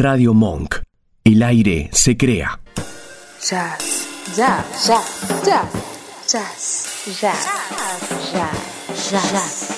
Radio Monk. El aire se crea. Jazz, jazz, jazz, jazz, jazz, jazz, jazz, jazz,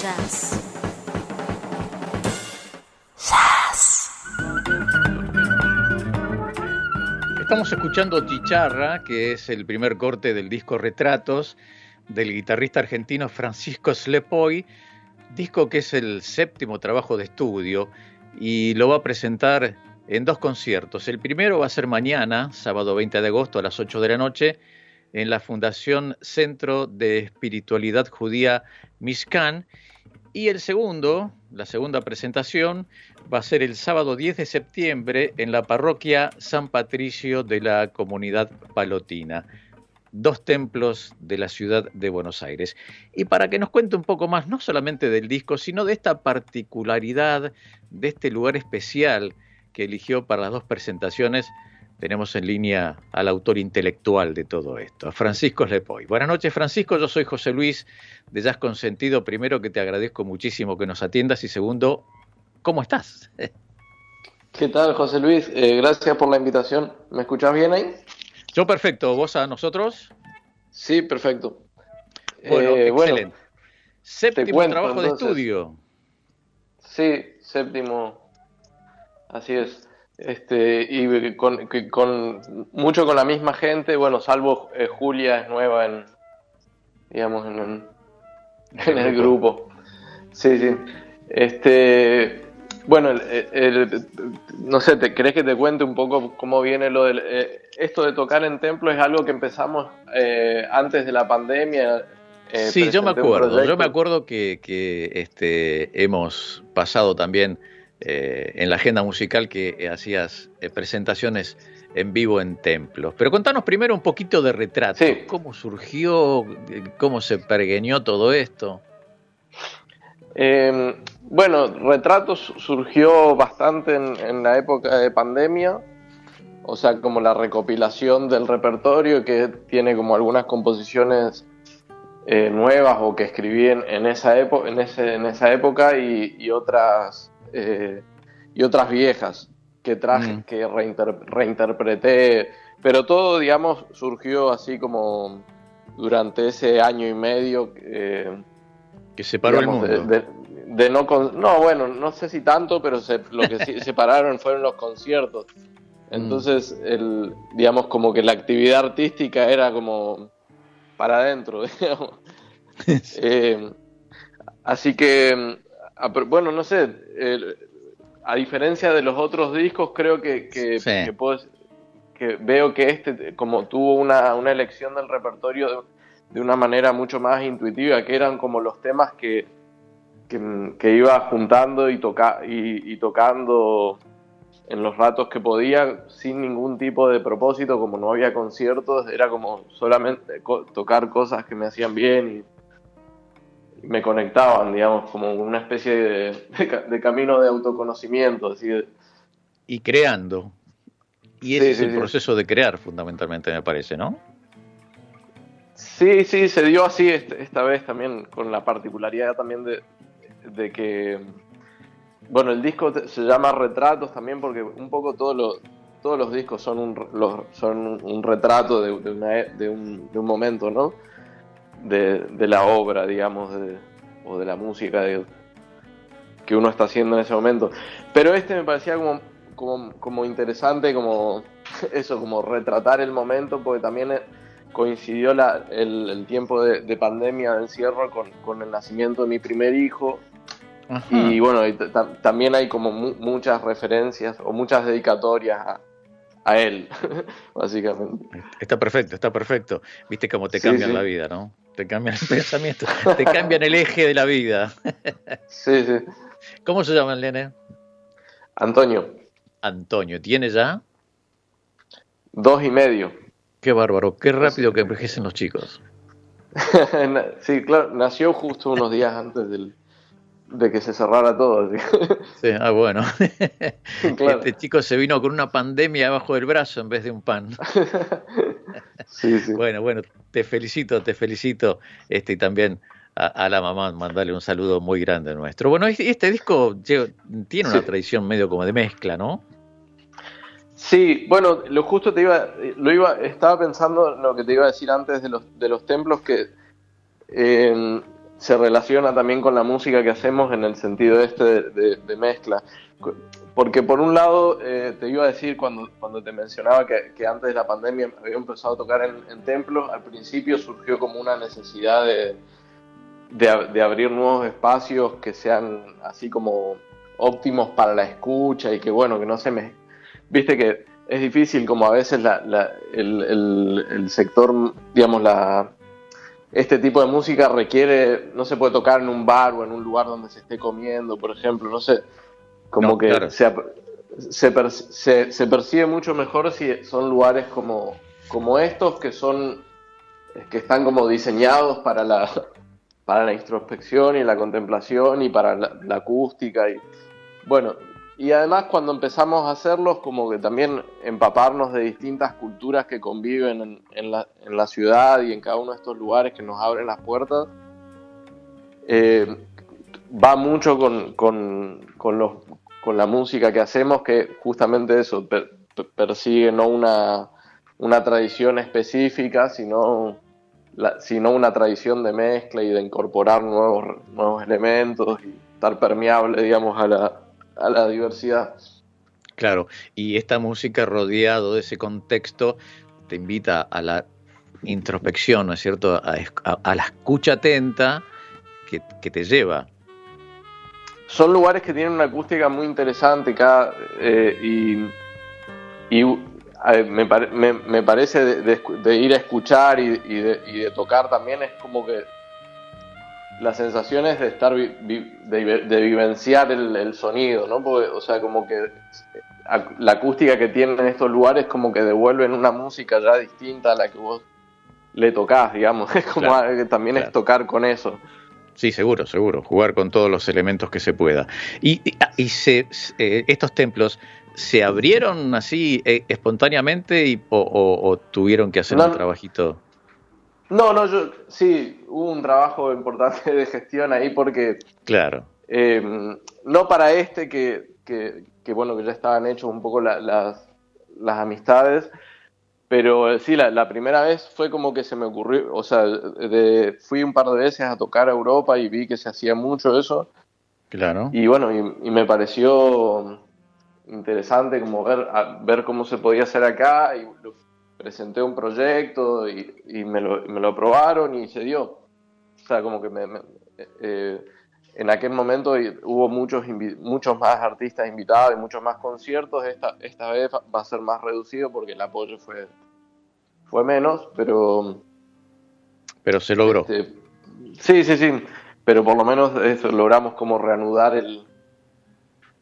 jazz, jazz. Estamos escuchando Chicharra, que es el primer corte del disco Retratos del guitarrista argentino Francisco Slepoy, disco que es el séptimo trabajo de estudio y lo va a presentar en dos conciertos. El primero va a ser mañana, sábado 20 de agosto a las 8 de la noche, en la Fundación Centro de Espiritualidad Judía Mishkan. Y el segundo, la segunda presentación, va a ser el sábado 10 de septiembre en la parroquia San Patricio de la comunidad palotina dos templos de la ciudad de Buenos Aires. Y para que nos cuente un poco más, no solamente del disco, sino de esta particularidad, de este lugar especial que eligió para las dos presentaciones, tenemos en línea al autor intelectual de todo esto, Francisco Lepoy. Buenas noches, Francisco. Yo soy José Luis de Jazz Consentido. Primero que te agradezco muchísimo que nos atiendas y segundo, ¿cómo estás? ¿Qué tal, José Luis? Eh, gracias por la invitación. ¿Me escuchas bien ahí? Yo perfecto, ¿vos a nosotros? Sí, perfecto. Bueno, eh, excelente. séptimo trabajo de estudio. Sí, séptimo. Así es. Este, y con, con, mucho con la misma gente, bueno, salvo eh, Julia es nueva en, digamos, en, en el grupo. Sí, sí. Este, bueno, el, no sé, ¿te crees que te cuente un poco cómo viene lo del... Eh, esto de tocar en templo es algo que empezamos eh, antes de la pandemia. Eh, sí, yo me acuerdo, yo me acuerdo que, que este, hemos pasado también en la agenda musical que hacías presentaciones en vivo en templos. Pero contanos primero un poquito de retrato, cómo surgió, cómo se pergueñó todo esto. Eh, bueno, Retratos surgió bastante en, la época de pandemia, o sea, como la recopilación del repertorio que tiene como algunas composiciones eh, nuevas o que escribí en, esa, en, ese, en esa época y, otras, eh, y otras viejas que traje, mm. que reinterpreté, pero todo, digamos, surgió así como durante ese año y medio. Eh, que separó el mundo. De, no, no, bueno, no sé si tanto, pero lo que sí separaron fueron los conciertos. Mm. Entonces, el, digamos, como que la actividad artística era como para adentro, digamos. Eh, así que, bueno, no sé, a diferencia de los otros discos, creo que, que, que, veo que este, como tuvo una, una elección del repertorio de una manera mucho más intuitiva, que eran como los temas que, que, iba juntando y, toca, y, tocando en los ratos que podía, sin ningún tipo de propósito, como no había conciertos, era como solamente tocar cosas que me hacían bien y, me conectaban, digamos, como una especie de, camino de autoconocimiento. Así Y creando. Y ese es el proceso de crear, fundamentalmente, me parece, ¿no? Sí, sí, se dio así esta vez también, con la particularidad también de, que, bueno, el disco se llama Retratos también porque un poco todos los, todos los discos son un, son un retrato de, de, un, de, un, momento, ¿no? De, la obra, digamos, o de la música que uno está haciendo en ese momento. Pero este me parecía como, como, como interesante, como eso, como retratar el momento, porque también coincidió la, el, tiempo de, pandemia, de encierro, con, el nacimiento de mi primer hijo. Y bueno, también hay como muchas referencias o muchas dedicatorias a, él, básicamente. Está perfecto, está perfecto. Viste cómo te cambian la vida, ¿no? Te cambian el pensamiento, te cambian el eje de la vida. sí, sí. ¿Cómo se llama el nene? Antonio. Antonio, ¿tiene ya? Dos y medio. Qué bárbaro, qué rápido que envejecen los chicos. sí, claro, nació justo unos días antes de que se cerrara todo. Sí, ah, bueno. Este chico se vino con una pandemia abajo del brazo en vez de un pan. sí, sí. Bueno, bueno, te felicito, te felicito. Este, y también a, la mamá, mandarle un saludo muy grande nuestro. Bueno, este disco tiene una tradición medio como de mezcla, ¿no? Sí, bueno, lo justo te iba, lo iba, estaba pensando en lo que te iba a decir antes de los, de los templos que eh, se relaciona también con la música que hacemos en el sentido este de, mezcla. Porque por un lado, eh, te iba a decir cuando, cuando te mencionaba que, antes de la pandemia había empezado a tocar en, templos, al principio surgió como una necesidad de, de, abrir nuevos espacios que sean así como óptimos para la escucha y que bueno, que no se me... Viste que es difícil como a veces el, el sector, digamos, la, este tipo de música requiere, no se puede tocar en un bar o en un lugar donde se esté comiendo, por ejemplo, no sé, como que se, se, se, percibe mucho mejor si son lugares como, como estos que son, que están como diseñados para la, para la introspección y la contemplación y para la acústica y bueno, y además cuando empezamos a hacerlos, como que también empaparnos de distintas culturas que conviven en, la, ciudad y en cada uno de estos lugares que nos abren las puertas, eh, va mucho con, los, con la música que hacemos, que justamente eso, persigue no una, una tradición específica, sino, sino una tradición de mezcla y de incorporar nuevos, nuevos elementos y estar permeable, digamos, a la, a la diversidad. Claro, y esta música rodeado de ese contexto te invita a la introspección, ¿no es cierto? A, la escucha atenta que, te lleva. Son lugares que tienen una acústica muy interesante cada, eh, y, me, me, parece de, ir a escuchar y, de, y de tocar también es como que las sensaciones de estar de, vivenciar el, sonido, ¿no? o sea, como que la acústica que tienen estos lugares como que devuelven una música ya distinta a la que vos le tocás, digamos. Es como que también es tocar con eso. Sí, seguro, seguro. Jugar con todos los elementos que se pueda. Y, y, se, eh, estos templos se abrieron así eh, espontáneamente y, o, tuvieron que hacer un trabajito. No, no, yo sí, hubo un trabajo importante de gestión ahí porque... Claro. Em, no para este que, que, bueno, que ya estaban hechos un poco las, las amistades, pero sí, la, primera vez fue como que se me ocurrió, o sea, de, fui un par de veces a tocar a Europa y vi que se hacía mucho eso. Claro. Y bueno, y, me pareció interesante como ver, ver cómo se podía hacer acá y presenté un proyecto y, me, lo, me, lo, aprobaron y se dio. O sea, como que me, eh, en aquel momento hubo muchos, muchos más artistas invitados y muchos más conciertos. Esta, esta vez va a ser más reducido porque el apoyo fue, fue menos, pero... Pero se logró. Este, sí, sí, sí. Pero por lo menos eso, logramos como reanudar el...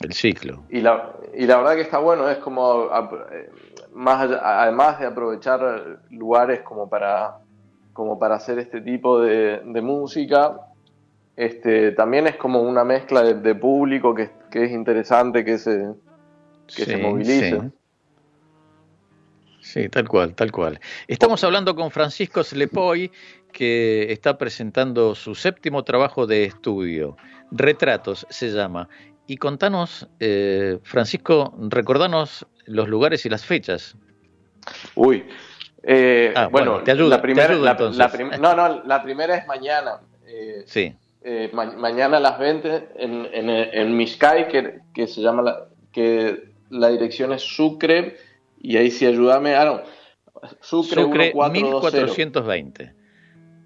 El ciclo. Y la, y la verdad que está bueno, es como... Más además de aprovechar lugares como para, como para hacer este tipo de, música, este, también es como una mezcla de, público que, es interesante que se, que se movilice. Sí. tal cual, tal cual. Estamos hablando con Francisco Slepoy, que está presentando su séptimo trabajo de estudio. Retratos se llama. Y contanos, eh, Francisco, recordanos los lugares y las fechas. Uy, eh, ah, bueno, te ayuda, la primera, no, no, la primera es mañana. Eh, sí. Eh, mañana a las 20 en, en, en que, se llama la, que la dirección es Sucre, y ahí sí ayúdame, ah, no, Sucre, Sucre 1420.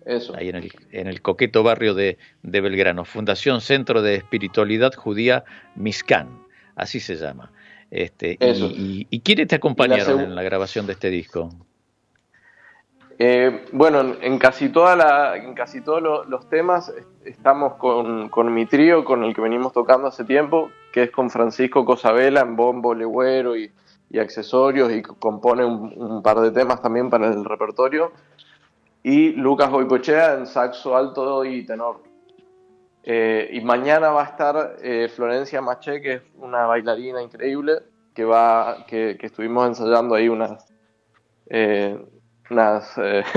Eso. Ahí en el, en el coqueto barrio de, de Belgrano. Fundación Centro de Espiritualidad Judía Miscán, así se llama. Este, y, y, quiénes te acompañaron en la grabación de este disco? Eh, bueno, en casi, toda la, en casi todos los temas estamos con, con, mi trío, con el que venimos tocando hace tiempo, que es con Francisco Cosabela en bombo, legüero y, y accesorios, y compone un, par de temas también para el repertorio, y Lucas Boicochea en saxo alto y tenor. Eh, y mañana va a estar eh, Florencia Maché, que es una bailarina increíble, que va, que, estuvimos ensayando ahí unas, eh, unas,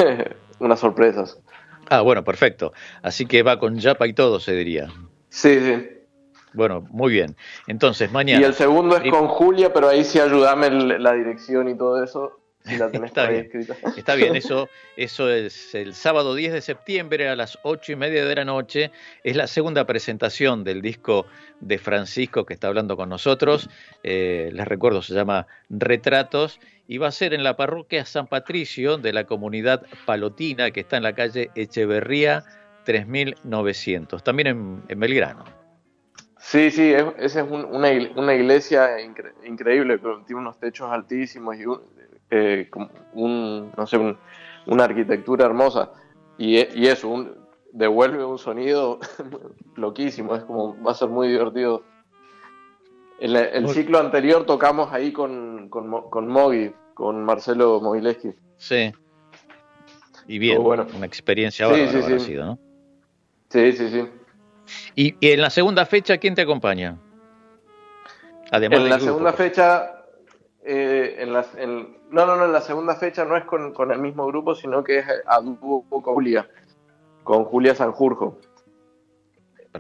unas sorpresas. Ah, bueno, perfecto. Así que va con Yapa y todo, se diría. Sí, sí. Bueno, muy bien. Entonces, mañana. Y el segundo es con Julia, pero ahí sí ayúdame la dirección y todo eso. Si la tenés está bien. escrita. Está bien, eso, eso es el sábado 10 de septiembre a las ocho y media de la noche. Es la segunda presentación del disco de Francisco que está hablando con nosotros. Eh, les recuerdo, se llama Retratos y va a ser en la parroquia San Patricio de la comunidad palotina que está en la calle Echeverría 3900, también en, Belgrano. Sí, sí, esa es una, iglesia increíble, tiene unos techos altísimos y eh, un, no sé, una arquitectura hermosa. Y, y eso, devuelve un sonido loquísimo, es como, va a ser muy divertido. El, el ciclo anterior tocamos ahí con, con, con Mogi, con Marcelo Mogileski. Sí. Y bien, bueno. una experiencia sí, sí, sí. ¿no? Sí, sí, sí. ¿Y, en la segunda fecha quién te acompaña? Además en la segunda fecha, eh, en la, no, no, no, en la segunda fecha no es con, con el mismo grupo, sino que es a dúo con Julia, con Julia Sanjurjo.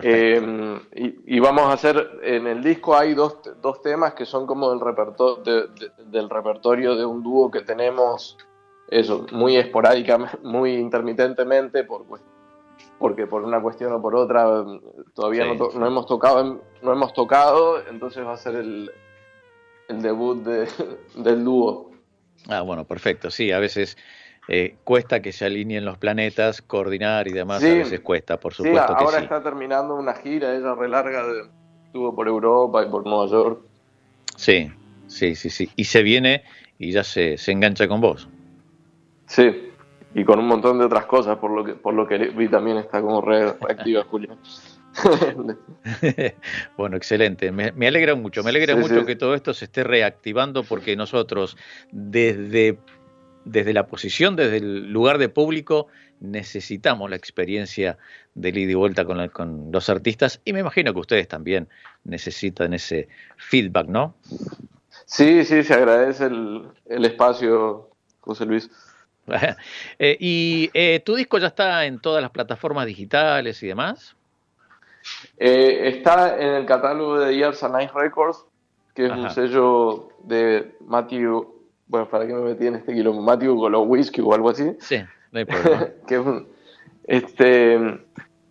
Eh, y, vamos a hacer, en el disco hay dos, dos temas que son como del, repertorio del repertorio de un dúo que tenemos, eso, muy esporádicamente, muy intermitentemente, por, porque por una cuestión o por otra todavía no, no, hemos tocado, no hemos tocado, entonces va a ser el, el debut de, del dúo. Ah, bueno, perfecto, sí, a veces eh, cuesta que se alineen los planetas, coordinar y demás, a veces cuesta, por supuesto sí, ahora está terminando una gira, ella relarga, de, estuvo por Europa y por Nueva York. Sí, sí, sí, sí. Y se viene y ya se, se engancha con vos. Sí, y con un montón de otras cosas, por lo que, por lo que vi también está como reactiva Julia. bueno, excelente. Me, alegra mucho, me alegra mucho que todo esto se esté reactivando porque nosotros desde desde la posición, desde el lugar de público, necesitamos la experiencia de ida y vuelta con, con, los artistas y me imagino que ustedes también necesitan ese feedback, ¿no? Sí, sí, se agradece el, espacio, José Luis. Eh, ¿Y eh, tu disco ya está en todas las plataformas digitales y demás? Eh, está en el catálogo de Years and Records, que es un sello de Matthew bueno, ¿para qué me metí en este quilombo? los whisky o algo así. Sí, no hay problema. este,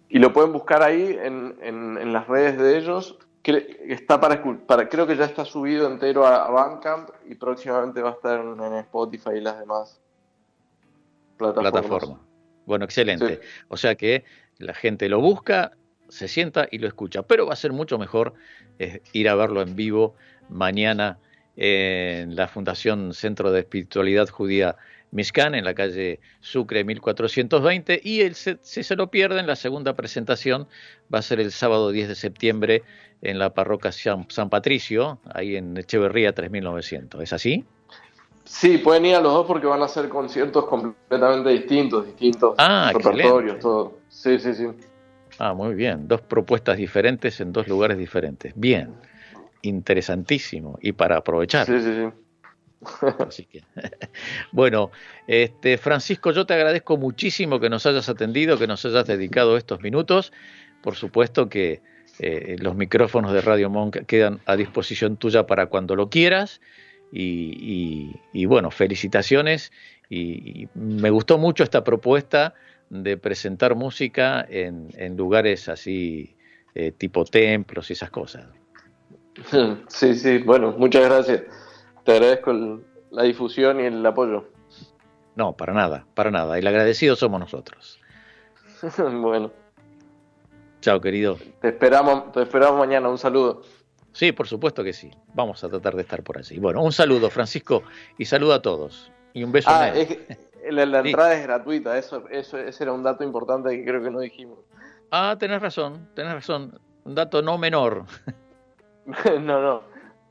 y lo pueden buscar ahí en, en, las redes de ellos. Está para, para, creo que ya está subido entero a, Bandcamp y próximamente va a estar en, Spotify y las demás Plataforma. Bueno, excelente. O sea que la gente lo busca, se sienta y lo escucha. Pero va a ser mucho mejor eh, ir a verlo en vivo mañana en la Fundación Centro de Espiritualidad Judía Mishkan, en la calle Sucre 1420, y el, si se lo pierden, la segunda presentación va a ser el sábado 10 de septiembre en la parroquia San, Patricio, ahí en Echeverría 3900. ¿Es así? Sí, pueden ir a los dos porque van a ser conciertos completamente distintos, distintos ah, repertorios, todo. Sí, sí, sí. Ah, muy bien. Dos propuestas diferentes en dos lugares diferentes. Bien interesantísimo y para aprovechar. Sí, sí, sí. Así que, bueno, este, Francisco, yo te agradezco muchísimo que nos hayas atendido, que nos hayas dedicado estos minutos. Por supuesto que eh, los micrófonos de Radio Monk quedan a disposición tuya para cuando lo quieras. Y, bueno, felicitaciones. Y, me gustó mucho esta propuesta de presentar música en, en lugares así, eh, tipo templos y esas cosas. Sí, sí, bueno, muchas gracias. Te agradezco la difusión y el apoyo. No, para nada, para nada. El agradecido somos nosotros. bueno. Chao, querido. Te esperamos, te esperamos mañana. Un saludo. Sí, por supuesto que sí. Vamos a tratar de estar por allí. Bueno, un saludo, Francisco, y saludo a todos. Y un beso. Ah, es la, entrada es gratuita. Eso, eso, ese era un dato importante que creo que no dijimos. Ah, tenés razón, tenés razón. Un dato no menor. no, no.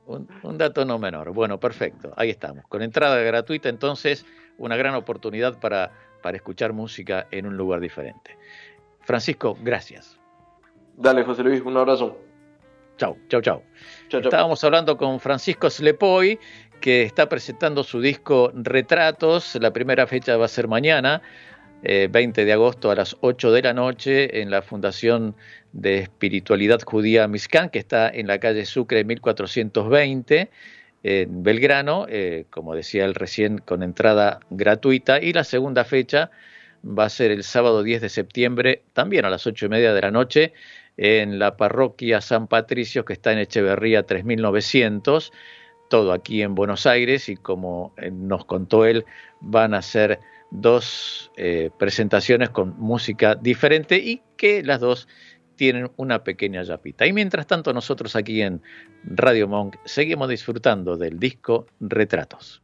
Un, dato no menor. Bueno, perfecto. Ahí estamos. Con entrada gratuita, entonces, una gran oportunidad para, para escuchar música en un lugar diferente. Francisco, gracias. Dale, José Luis, un abrazo. Chau, chau, chau. Estábamos hablando con Francisco Slepoy, que está presentando su disco Retratos. La primera fecha va a ser mañana 20 de agosto a las 8 de la noche en la Fundación de Espiritualidad Judía Miscán, que está en la calle Sucre 1420 en Belgrano, eh, como decía él recién, con entrada gratuita. Y la segunda fecha va a ser el sábado 10 de septiembre, también a las ocho y media de la noche, en la parroquia San Patricio, que está en Echeverría 3900, todo aquí en Buenos Aires, y como eh, nos contó él, van a ser dos eh, presentaciones con música diferente y que las dos tienen una pequeña yapita. Y mientras tanto nosotros aquí en Radio Monk seguimos disfrutando del disco Retratos.